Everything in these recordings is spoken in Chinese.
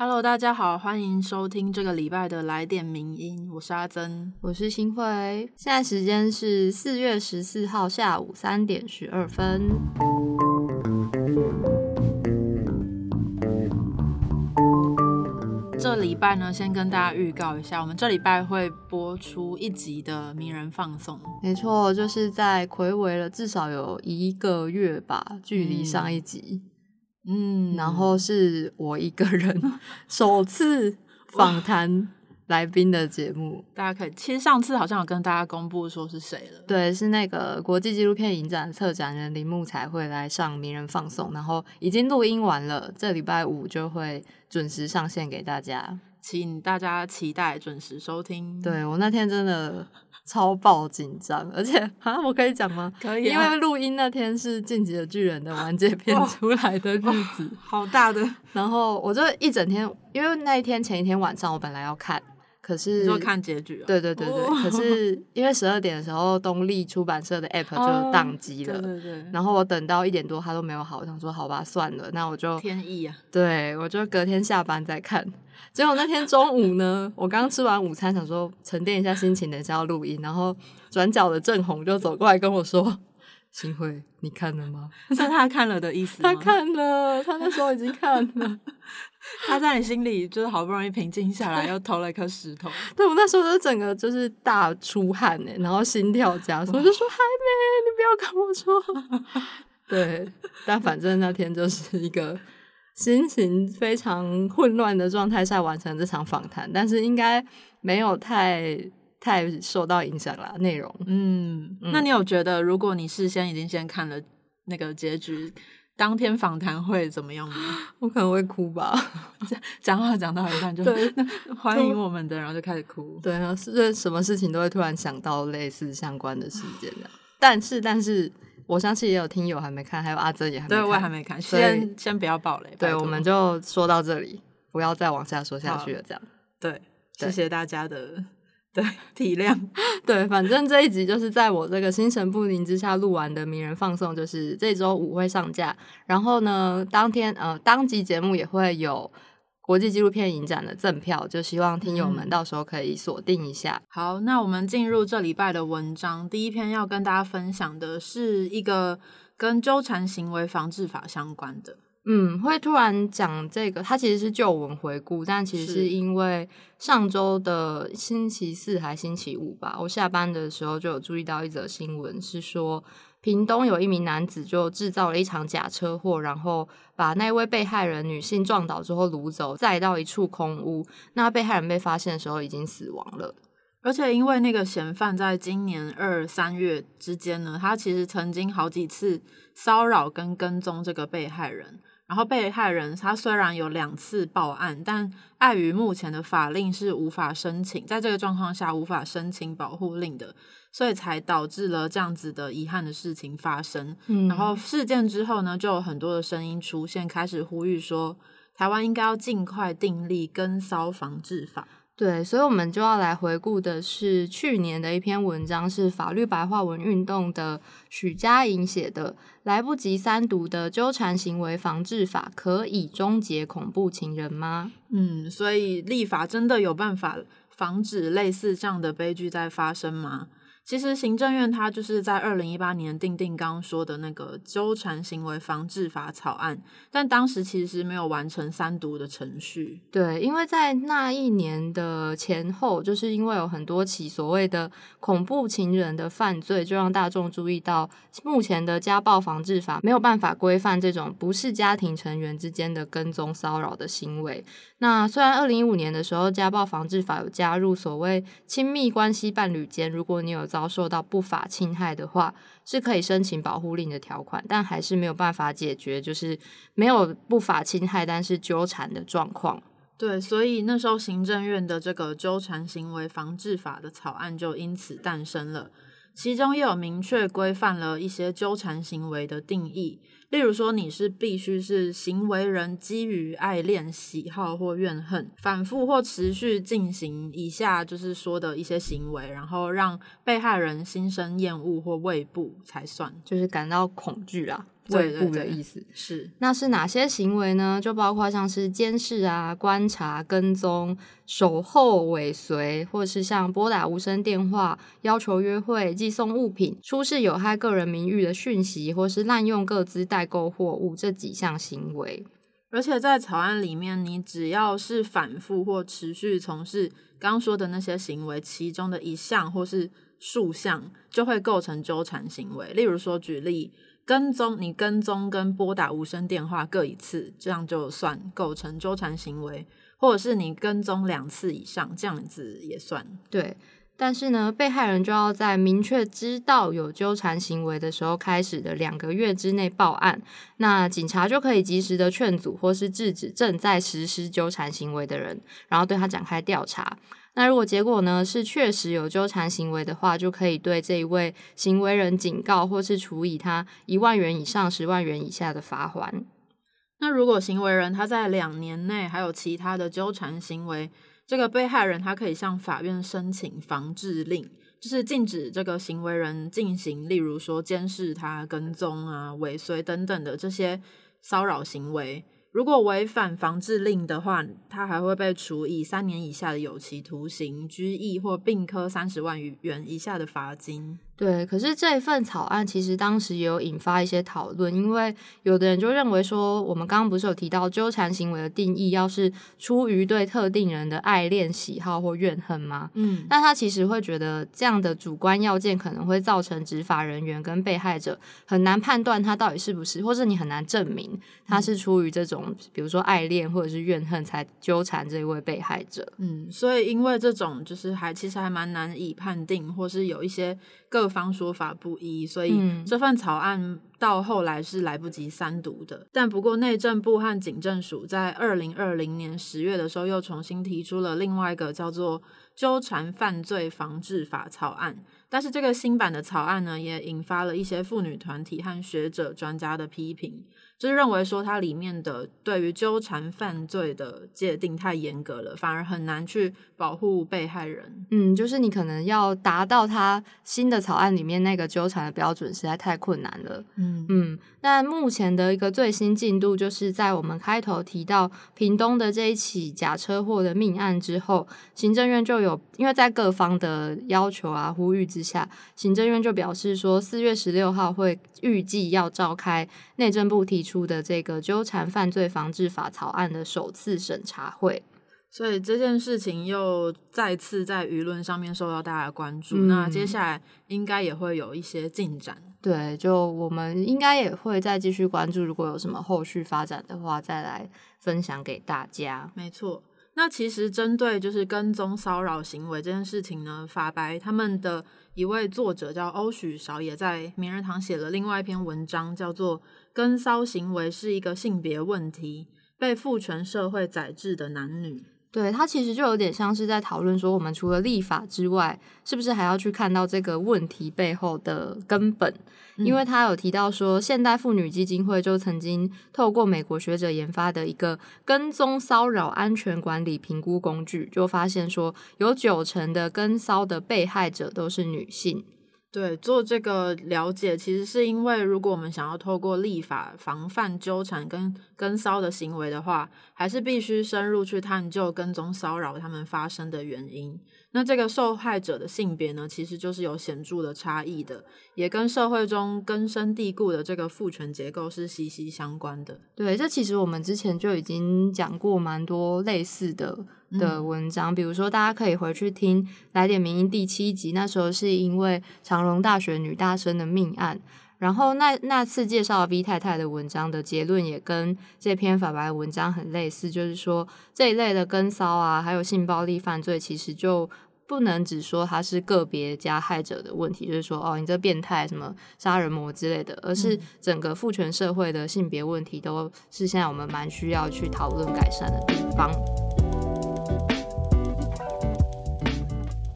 Hello，大家好，欢迎收听这个礼拜的来点名音，我是阿珍，我是新慧，现在时间是四月十四号下午三点十二分。这礼拜呢，先跟大家预告一下，我们这礼拜会播出一集的名人放送。没错，就是在暌违了至少有一个月吧，距离上一集。嗯，然后是我一个人 首次访谈来宾的节目，大家可以。其实上次好像有跟大家公布说是谁了，对，是那个国际纪录片影展策展人铃木才会来上名人放送，然后已经录音完了，这礼拜五就会准时上线给大家，请大家期待准时收听。对我那天真的。超爆紧张，而且啊，我可以讲吗？可以，因为录音那天是《进击的巨人》的完结 篇出来的日子，好大的。然后我就一整天，因为那一天前一天晚上我本来要看，可是就看结局。对对对对，可是因为十二点的时候东立出版社的 app 就宕机了，对对对。然后我等到一点多，它都没有好，我想说好吧，算了，那我就天意啊。对，我就隔天下班再看。结果那天中午呢，我刚吃完午餐，想说沉淀一下心情，等一下要录音。然后转角的郑红就走过来跟我说：“新慧，你看了吗？” 是他看了的意思他看了，他那时候已经看了。他在你心里就是好不容易平静下来，又投了一颗石头。对我那时候就整个就是大出汗呢，然后心跳加速，我就说：“还没，你不要跟我说。”对，但反正那天就是一个。心情非常混乱的状态下完成这场访谈，但是应该没有太太受到影响啦。内容，嗯，那你有觉得如果你事先已经先看了那个结局，当天访谈会怎么样吗？我可能会哭吧，讲话讲到一半就 欢迎我们的，然后就开始哭。对啊，是什么事情都会突然想到类似相关的事件的。但是，但是。我相信也有听友还没看，还有阿珍也还没看。对，我也还没看。先先不要爆雷。对，我们就说到这里，不要再往下说下去了。这样。对，谢谢大家的 对体谅。对，反正这一集就是在我这个心神不宁之下录完的名人放送，就是这周五会上架。然后呢，当天呃，当集节目也会有。国际纪录片影展的赠票，就希望听友们到时候可以锁定一下。好，那我们进入这礼拜的文章，第一篇要跟大家分享的是一个跟纠缠行为防治法相关的。嗯，会突然讲这个，它其实是旧闻回顾，但其实是因为上周的星期四还星期五吧，我下班的时候就有注意到一则新闻，是说。屏东有一名男子就制造了一场假车祸，然后把那位被害人女性撞倒之后掳走，载到一处空屋。那被害人被发现的时候已经死亡了。而且因为那个嫌犯在今年二三月之间呢，他其实曾经好几次骚扰跟跟踪这个被害人。然后被害人他虽然有两次报案，但碍于目前的法令是无法申请，在这个状况下无法申请保护令的。所以才导致了这样子的遗憾的事情发生。然后事件之后呢，就有很多的声音出现，开始呼吁说，台湾应该要尽快订立跟骚防治法。对，所以我们就要来回顾的是去年的一篇文章，是法律白话文运动的许佳莹写的《来不及三读的纠缠行为防治法可以终结恐怖情人吗？嗯，所以立法真的有办法防止类似这样的悲剧在发生吗？其实行政院它就是在二零一八年定定刚说的那个纠缠行为防治法草案，但当时其实没有完成三读的程序。对，因为在那一年的前后，就是因为有很多起所谓的恐怖情人的犯罪，就让大众注意到目前的家暴防治法没有办法规范这种不是家庭成员之间的跟踪骚扰的行为。那虽然二零一五年的时候家暴防治法有加入所谓亲密关系伴侣间，如果你有遭遭受到不法侵害的话，是可以申请保护令的条款，但还是没有办法解决，就是没有不法侵害，但是纠缠的状况。对，所以那时候行政院的这个纠缠行为防治法的草案就因此诞生了。其中也有明确规范了一些纠缠行为的定义，例如说你是必须是行为人基于爱恋、喜好或怨恨，反复或持续进行以下就是说的一些行为，然后让被害人心生厌恶或畏怖才算，就是感到恐惧啊。胃部的意思。是，那是哪些行为呢？就包括像是监视啊、观察、跟踪、守候、尾随，或是像拨打无声电话、要求约会、寄送物品、出示有害个人名誉的讯息，或是滥用各资代购货物这几项行为。而且在草案里面，你只要是反复或持续从事刚说的那些行为其中的一项或是数项，就会构成纠缠行为。例如说，举例跟踪，你跟踪跟拨打无声电话各一次，这样就算构成纠缠行为；或者是你跟踪两次以上，这样子也算。对。但是呢，被害人就要在明确知道有纠缠行为的时候开始的两个月之内报案，那警察就可以及时的劝阻或是制止正在实施纠缠行为的人，然后对他展开调查。那如果结果呢是确实有纠缠行为的话，就可以对这一位行为人警告或是处以他一万元以上十万元以下的罚款。那如果行为人他在两年内还有其他的纠缠行为，这个被害人他可以向法院申请防治令，就是禁止这个行为人进行，例如说监视他、跟踪啊、尾随等等的这些骚扰行为。如果违反防治令的话，他还会被处以三年以下的有期徒刑、拘役或并科三十万元以下的罚金。对，可是这一份草案其实当时也有引发一些讨论，因为有的人就认为说，我们刚刚不是有提到纠缠行为的定义，要是出于对特定人的爱恋、喜好或怨恨吗？嗯，那他其实会觉得这样的主观要件可能会造成执法人员跟被害者很难判断他到底是不是，或者你很难证明他是出于这种，比如说爱恋或者是怨恨才纠缠这一位被害者。嗯，所以因为这种就是还其实还蛮难以判定，或是有一些。各方说法不一，所以这份草案到后来是来不及三读的。但不过内政部和警政署在二零二零年十月的时候又重新提出了另外一个叫做《纠缠犯罪防治法》草案。但是这个新版的草案呢，也引发了一些妇女团体和学者专家的批评。就是认为说它里面的对于纠缠犯罪的界定太严格了，反而很难去保护被害人。嗯，就是你可能要达到它新的草案里面那个纠缠的标准，实在太困难了。嗯嗯，那目前的一个最新进度，就是在我们开头提到屏东的这一起假车祸的命案之后，行政院就有因为在各方的要求啊呼吁之下，行政院就表示说，四月十六号会预计要召开内政部提。出的这个纠缠犯罪防治法草案的首次审查会，所以这件事情又再次在舆论上面受到大家的关注。那接下来应该也会有一些进展。对，就我们应该也会再继续关注，如果有什么后续发展的话，再来分享给大家。没错。那其实针对就是跟踪骚扰行为这件事情呢，法白他们的一位作者叫欧许韶，也在名人堂写了另外一篇文章，叫做《跟骚行为是一个性别问题，被父权社会宰制的男女》。对他其实就有点像是在讨论说，我们除了立法之外，是不是还要去看到这个问题背后的根本？因为他有提到说，现代妇女基金会就曾经透过美国学者研发的一个跟踪骚扰安全管理评估工具，就发现说，有九成的跟骚的被害者都是女性。对，做这个了解，其实是因为，如果我们想要透过立法防范纠缠跟跟骚的行为的话，还是必须深入去探究跟踪骚扰他们发生的原因。那这个受害者的性别呢，其实就是有显著的差异的，也跟社会中根深蒂固的这个父权结构是息息相关的。对，这其实我们之前就已经讲过蛮多类似的的文章，比如说大家可以回去听《来点名音》第七集，那时候是因为长隆大学女大生的命案，然后那那次介绍 V 太太的文章的结论也跟这篇法白文章很类似，就是说这一类的跟骚啊，还有性暴力犯罪，其实就不能只说它是个别加害者的问题，就是说哦，你这变态什么杀人魔之类的，而是整个父权社会的性别问题，都是现在我们蛮需要去讨论改善的地方。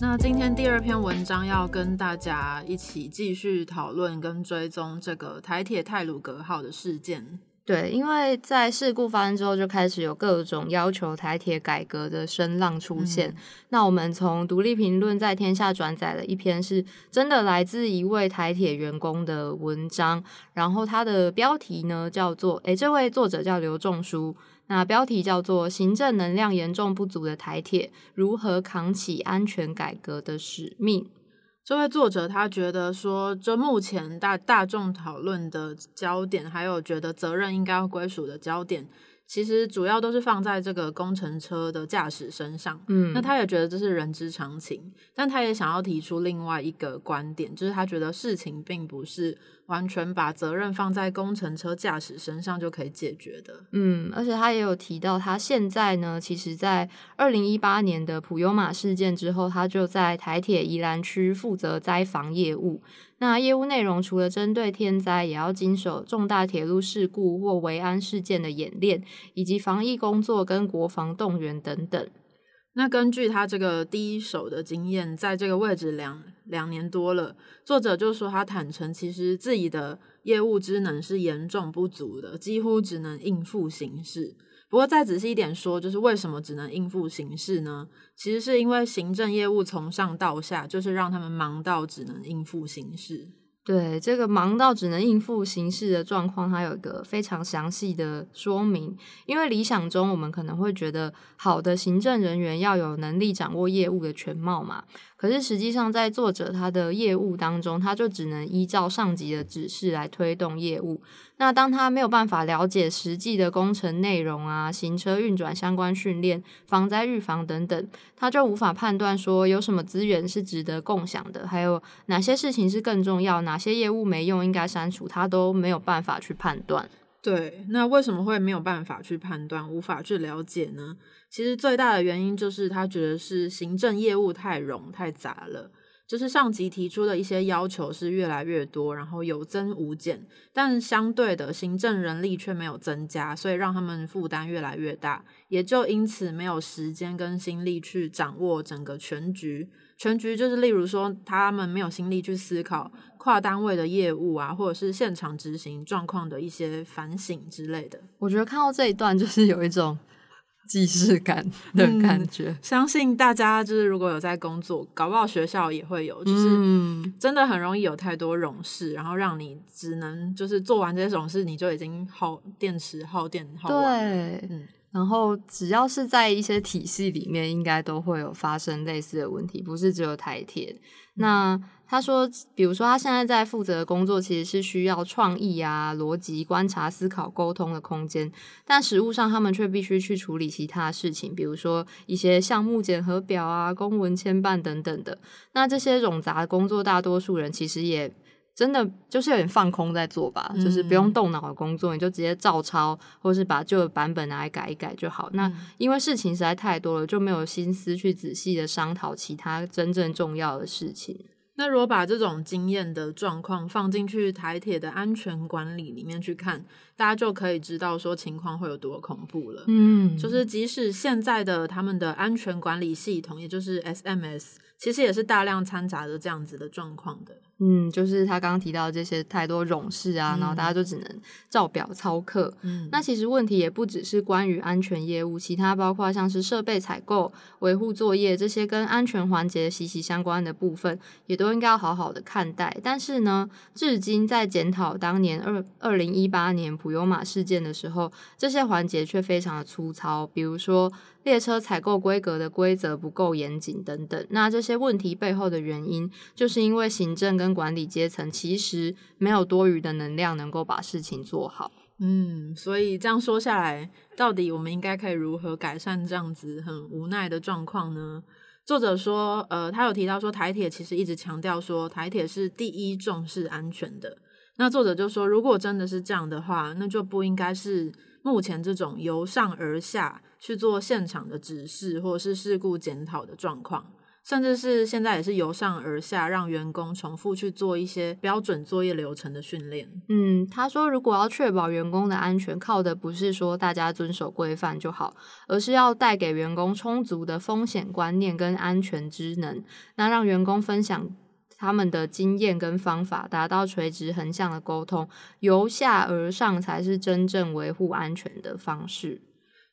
那今天第二篇文章要跟大家一起继续讨论跟追踪这个台铁泰鲁格号的事件。对，因为在事故发生之后，就开始有各种要求台铁改革的声浪出现。嗯那我们从独立评论在天下转载了一篇是真的来自一位台铁员工的文章，然后它的标题呢叫做“诶，这位作者叫刘仲书”，那标题叫做“行政能量严重不足的台铁如何扛起安全改革的使命”。这位作者他觉得说，这目前大大众讨论的焦点，还有觉得责任应该要归属的焦点，其实主要都是放在这个工程车的驾驶身上。嗯，那他也觉得这是人之常情，但他也想要提出另外一个观点，就是他觉得事情并不是完全把责任放在工程车驾驶身上就可以解决的。嗯，而且他也有提到，他现在呢，其实在二零一八年的普悠玛事件之后，他就在台铁宜兰区负责灾防业务。那业务内容除了针对天灾，也要经手重大铁路事故或维安事件的演练，以及防疫工作跟国防动员等等。那根据他这个第一手的经验，在这个位置两两年多了，作者就说他坦诚，其实自己的业务职能是严重不足的，几乎只能应付行事。不过再仔细一点说，就是为什么只能应付形式呢？其实是因为行政业务从上到下，就是让他们忙到只能应付形式。对这个忙到只能应付形式的状况，它有一个非常详细的说明。因为理想中，我们可能会觉得好的行政人员要有能力掌握业务的全貌嘛。可是实际上，在作者他的业务当中，他就只能依照上级的指示来推动业务。那当他没有办法了解实际的工程内容啊、行车运转相关训练、防灾预防等等，他就无法判断说有什么资源是值得共享的，还有哪些事情是更重要，哪些业务没用应该删除，他都没有办法去判断。对，那为什么会没有办法去判断、无法去了解呢？其实最大的原因就是他觉得是行政业务太冗太杂了，就是上级提出的一些要求是越来越多，然后有增无减，但相对的行政人力却没有增加，所以让他们负担越来越大，也就因此没有时间跟心力去掌握整个全局。全局就是例如说，他们没有心力去思考跨单位的业务啊，或者是现场执行状况的一些反省之类的。我觉得看到这一段，就是有一种既视感的感觉。相信大家就是如果有在工作，搞不好学校也会有，就是嗯，真的很容易有太多冗事，然后让你只能就是做完这些冗事，你就已经耗电池、耗电、耗完嗯然后只要是在一些体系里面，应该都会有发生类似的问题，不是只有台铁。那他说，比如说他现在在负责的工作，其实是需要创意啊、逻辑、观察、思考、沟通的空间，但实务上他们却必须去处理其他事情，比如说一些项目检核表啊、公文签办等等的。那这些冗杂的工作，大多数人其实也。真的就是有点放空在做吧，就是不用嗯动脑的工作，你就直接照抄，或是把旧的版本拿来改一改就好。那嗯因为事情实在太多了，就没有心思去仔细的商讨其他真正重要的事情。那如果把这种经验的状况放进去台铁的安全管理里面去看，大家就可以知道说情况会有多恐怖了。嗯就是即使现在的他们的安全管理系统，也就是 SMS，其实也是大量掺杂着这样子的状况的。嗯，就是他刚刚提到这些太多冗事啊，然后嗯大家就只能照表操课。嗯那其实问题也不只是关于安全业务，其他包括像是设备采购、维护作业这些跟安全环节息息相关的部分，也都应该要好好的看待。但是呢，至今在检讨当年二二零一八年普悠玛事件的时候，这些环节却非常的粗糙，比如说列车采购规格的规则不够严谨等等。那这些问题背后的原因，就是因为行政跟管理阶层其实没有多余的能量能够把事情做好。嗯，所以这样说下来，到底我们应该可以如何改善这样子很无奈的状况呢？作者说，呃，他有提到说，台铁其实一直强调说，台铁是第一重视安全的。那作者就说，如果真的是这样的话，那就不应该是目前这种由上而下去做现场的指示或者是事故检讨的状况。甚至是现在也是由上而下，让员工重复去做一些标准作业流程的训练。嗯，他说，如果要确保员工的安全，靠的不是说大家遵守规范就好，而是要带给员工充足的风险观念跟安全知能，那让员工分享他们的经验跟方法，达到垂直横向的沟通，由下而上才是真正维护安全的方式。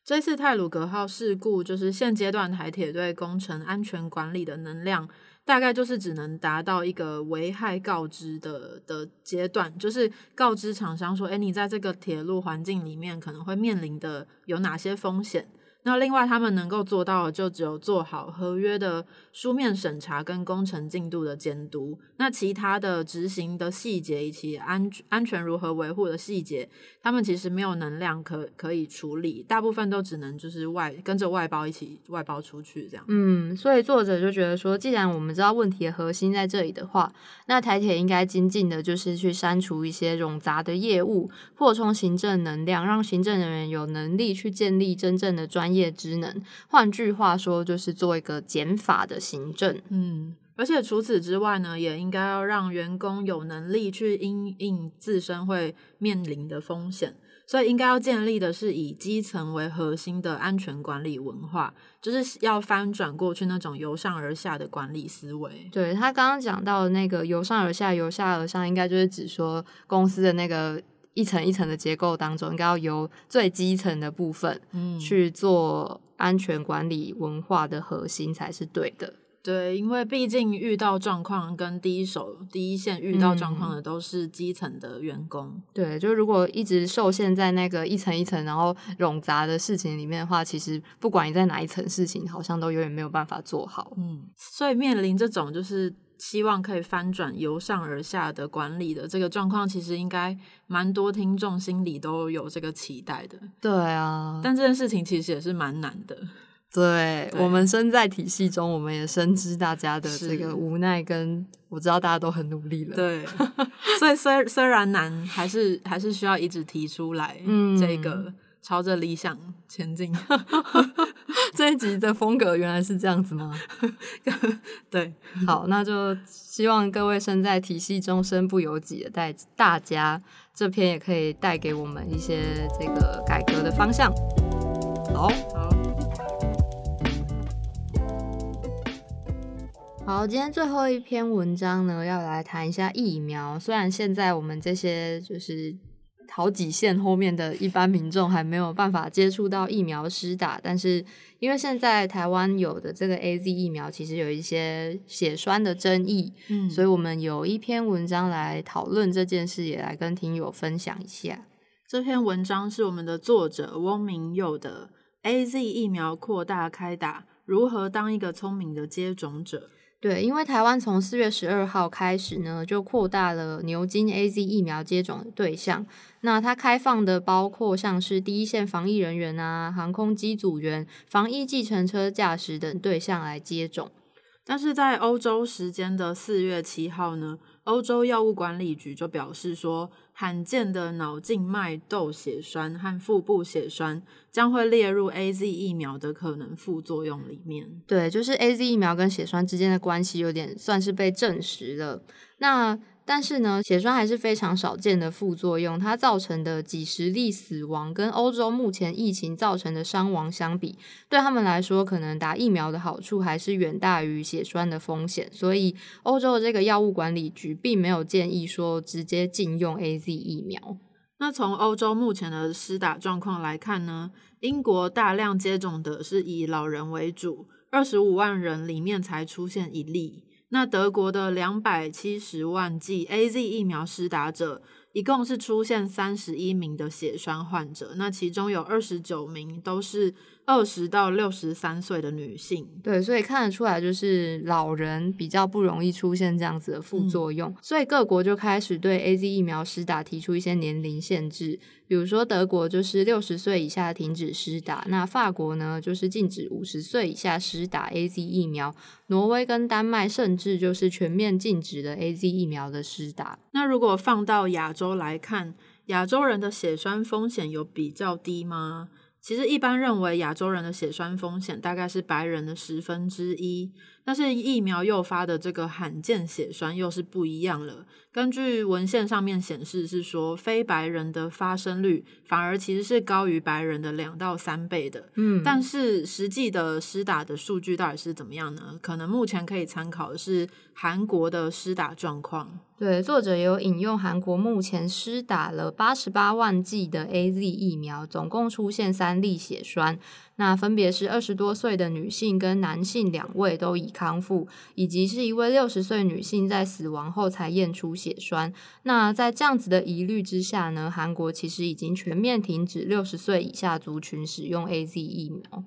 这次泰鲁格号事故，就是现阶段台铁对工程安全管理的能量，大概就是只能达到一个危害告知的的阶段，就是告知厂商说，哎，你在这个铁路环境里面可能会面临的有哪些风险。那另外，他们能够做到的就只有做好合约的书面审查跟工程进度的监督。那其他的执行的细节以及安安全如何维护的细节，他们其实没有能量可可以处理，大部分都只能就是外跟着外包一起外包出去这样。嗯，所以作者就觉得说，既然我们知道问题的核心在这里的话，那台铁应该精进的就是去删除一些冗杂的业务，扩充行政能量，让行政人员有能力去建立真正的专业职能。换句话说，就是做一个减法的行政。嗯。而且除此之外呢，也应该要让员工有能力去应应自身会面临的风险，所以应该要建立的是以基层为核心的安全管理文化，就是要翻转过去那种由上而下的管理思维。对他刚刚讲到的那个由上而下、由下而上，应该就是指说公司的那个一层一层的结构当中，应该要由最基层的部分去做安全管理文化的核心才是对的。对，因为毕竟遇到状况跟第一手、第一线遇到状况的都是基层的员工。对，就如果一直受限在那个一层一层，然后冗杂的事情里面的话，其实不管你在哪一层事情，好像都永远没有办法做好。嗯，所以面临这种就是希望可以翻转由上而下的管理的这个状况，其实应该蛮多听众心里都有这个期待的。对啊，但这件事情其实也是蛮难的。对我们身在体系中，我们也深知大家的这个无奈，跟我知道大家都很努力了。对，所以虽虽然难，还是还是需要一直提出来，嗯这个朝着理想前进。这一集的风格原来是这样子吗？对，好，那就希望各位身在体系中身不由己的带大家，这篇也可以带给我们一些这个改革的方向。好，好。好，今天最后一篇文章呢，要来谈一下疫苗。虽然现在我们这些就是好几线后面的一般民众还没有办法接触到疫苗施打，但是因为现在台湾有的这个 A Z 疫苗其实有一些血栓的争议，嗯，所以我们有一篇文章来讨论这件事，也来跟听友分享一下。这篇文章是我们的作者翁明佑的 A Z 疫苗扩大开打，如何当一个聪明的接种者。对，因为台湾从四月十二号开始呢，就扩大了牛津 A Z 疫苗接种的对象。那它开放的包括像是第一线防疫人员啊、航空机组员、防疫计程车驾驶等对象来接种。但是在欧洲时间的四月七号呢，欧洲药物管理局就表示说。罕见的脑静脉窦血栓和腹部血栓将会列入 A Z 疫苗的可能副作用里面。对，就是 A Z 疫苗跟血栓之间的关系有点算是被证实了。那但是呢，血栓还是非常少见的副作用，它造成的几十例死亡，跟欧洲目前疫情造成的伤亡相比，对他们来说，可能打疫苗的好处还是远大于血栓的风险。所以，欧洲的这个药物管理局并没有建议说直接禁用 A Z 疫苗。那从欧洲目前的施打状况来看呢，英国大量接种的是以老人为主，二十五万人里面才出现一例。那德国的两百七十万剂 A Z 疫苗施打者，一共是出现三十一名的血栓患者，那其中有二十九名都是。二十到六十三岁的女性，对，所以看得出来，就是老人比较不容易出现这样子的副作用，所以各国就开始对 A Z 疫苗施打提出一些年龄限制，比如说德国就是六十岁以下停止施打，那法国呢就是禁止五十岁以下施打 A Z 疫苗，挪威跟丹麦甚至就是全面禁止了 A Z 疫苗的施打。那如果放到亚洲来看，亚洲人的血栓风险有比较低吗？其实一般认为，亚洲人的血栓风险大概是白人的十分之一。但是疫苗诱发的这个罕见血栓又是不一样了。根据文献上面显示，是说非白人的发生率反而其实是高于白人的两到三倍的。嗯，但是实际的施打的数据到底是怎么样呢？可能目前可以参考的是韩国的施打状况。对，作者有引用韩国目前施打了八十八万剂的 A Z 疫苗，总共出现三例血栓。那分别是二十多岁的女性跟男性两位都已康复，以及是一位六十岁女性在死亡后才验出血栓。那在这样子的疑虑之下呢，韩国其实已经全面停止六十岁以下族群使用 A Z 疫苗。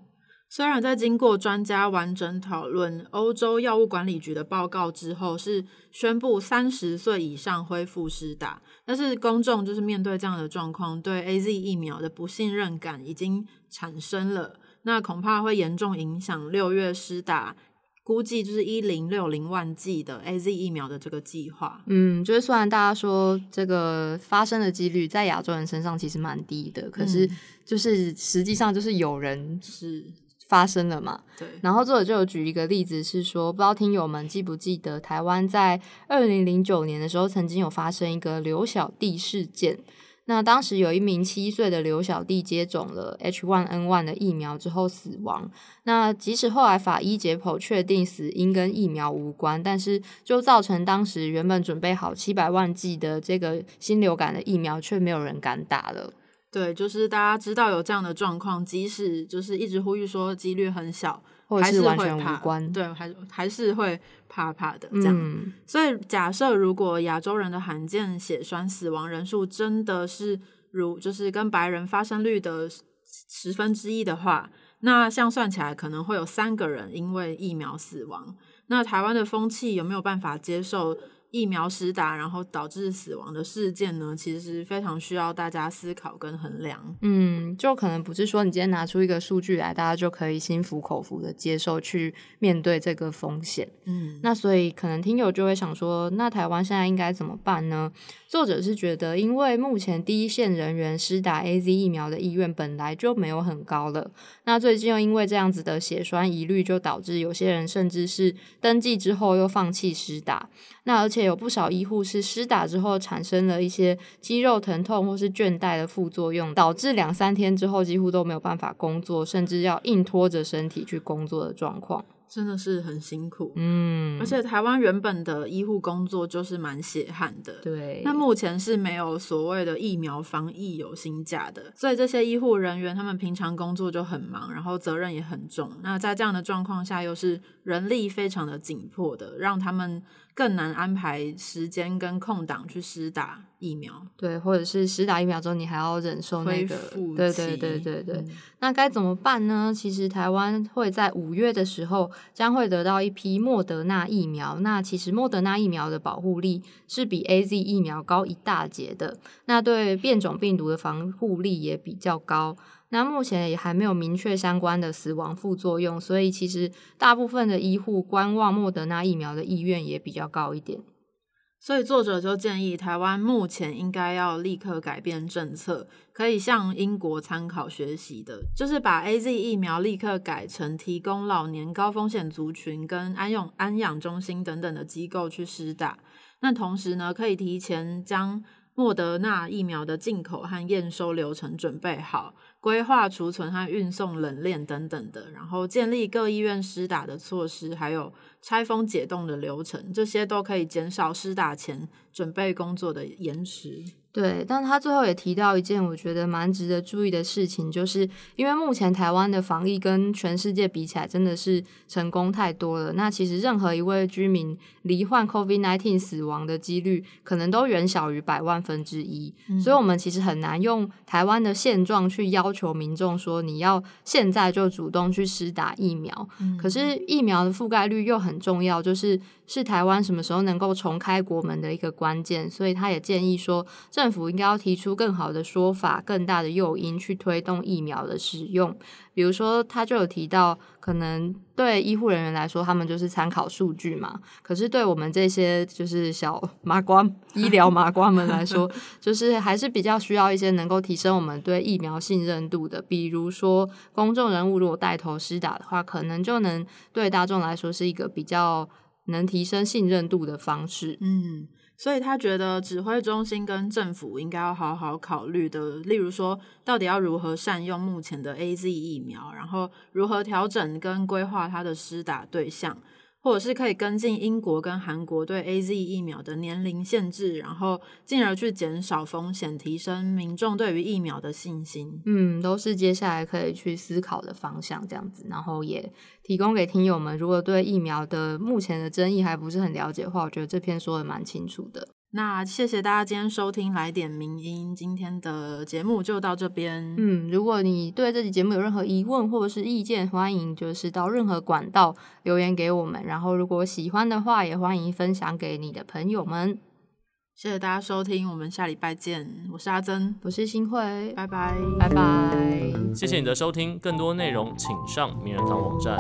虽然在经过专家完整讨论，欧洲药物管理局的报告之后是宣布三十岁以上恢复施打，但是公众就是面对这样的状况，对 A Z 疫苗的不信任感已经产生了，那恐怕会严重影响六月施打，估计就是一零六零万剂的 A Z 疫苗的这个计划。嗯，就是虽然大家说这个发生的几率在亚洲人身上其实蛮低的，可是就是实际上就是有人是发生了嘛。对，然后作者就有举一个例子，是说不知道听友们记不记得，台湾在二零零九年的时候，曾经有发生一个刘小弟事件。那当时有一名七岁的刘小弟接种了 H1N1 的疫苗之后死亡。那即使后来法医解剖确定死因跟疫苗无关，但是就造成当时原本准备好七百万剂的这个新流感的疫苗，却没有人敢打了。对，就是大家知道有这样的状况，即使就是一直呼吁说几率很小，或者还是完全无关。对，还还是会怕怕的这样。嗯，所以假设如果亚洲人的罕见血栓死亡人数真的是如就是跟白人发生率的十十分之一的话，那像算起来可能会有三个人因为疫苗死亡。那台湾的风气有没有办法接受疫苗施打然后导致死亡的事件呢？其实非常需要大家思考跟衡量。嗯，就可能不是说你今天拿出一个数据来，大家就可以心服口服的接受去面对这个风险。嗯，那所以可能听友就会想说，那台湾现在应该怎么办呢？作者是觉得，因为目前第一线人员施打 A Z 疫苗的意愿本来就没有很高了，那最近又因为这样子的血栓疑虑，就导致有些人甚至是登记之后又放弃施打。那而且有不少医护是施打之后产生了一些肌肉疼痛或是倦怠的副作用，导致两三天之后几乎都没有办法工作，甚至要硬拖着身体去工作的状况。真的是很辛苦。嗯，而且台湾原本的医护工作就是蛮血汗的，对，那目前是没有所谓的疫苗防疫有薪假的，所以这些医护人员他们平常工作就很忙，然后责任也很重。那在这样的状况下，又是人力非常的紧迫的，让他们更难安排时间跟空档去施打疫苗。对，或者是施打疫苗之后，你还要忍受那恢个复，对期对对对对。嗯那该怎么办呢？其实台湾会在五月的时候将会得到一批莫德纳疫苗。那其实莫德纳疫苗的保护力是比 A Z 疫苗高一大截的，那对变种病毒的防护力也比较高。那目前也还没有明确相关的死亡副作用，所以其实大部分的医护观望莫德纳疫苗的意愿也比较高一点。所以作者就建议台湾目前应该要立刻改变政策，可以向英国参考学习的，就是把 A Z 疫苗立刻改成提供老年高风险族群跟安用安养中心等等的机构去施打。那同时呢，可以提前将莫德纳疫苗的进口和验收流程准备好，规划储存和运送冷链等等的，然后建立各医院施打的措施，还有拆封解冻的流程，这些都可以减少施打前准备工作的延迟。对，但他最后也提到一件我觉得蛮值得注意的事情，就是因为目前台湾的防疫跟全世界比起来，真的是成功太多了。那其实任何一位居民罹患 COVID-19 死亡的几率，可能都远小于百万分之一。所以，我们其实很难用台湾的现状去要求民众说，你要现在就主动去施打疫苗。可是，疫苗的覆盖率又很很重要，就是是台湾什么时候能够重开国门的一个关键。所以，他也建议说，政府应该要提出更好的说法、更大的诱因去推动疫苗的使用。比如说，他就有提到，可能对医护人员来说，他们就是参考数据嘛。可是对我们这些就是小麻瓜、医疗麻瓜们来说，就是还是比较需要一些能够提升我们对疫苗信任度的。比如说，公众人物如果带头施打的话，可能就能对大众来说是一个比较能提升信任度的方式。嗯。所以他觉得指挥中心跟政府应该要好好考虑的，例如说，到底要如何善用目前的 A Z 疫苗，然后如何调整跟规划它的施打对象。或者是可以跟进英国跟韩国对 A Z 疫苗的年龄限制，然后进而去减少风险，提升民众对于疫苗的信心。嗯，都是接下来可以去思考的方向，这样子。然后也提供给听友们，如果对疫苗的目前的争议还不是很了解的话，我觉得这篇说的蛮清楚的。那谢谢大家今天收听来点名音，今天的节目就到这边。嗯，如果你对这期节目有任何疑问或者是意见，欢迎就是到任何管道留言给我们。然后如果喜欢的话，也欢迎分享给你的朋友们。谢谢大家收听，我们下礼拜见。我是阿珍，我是新慧，拜拜，拜拜。谢谢你的收听，更多内容请上名人堂网站。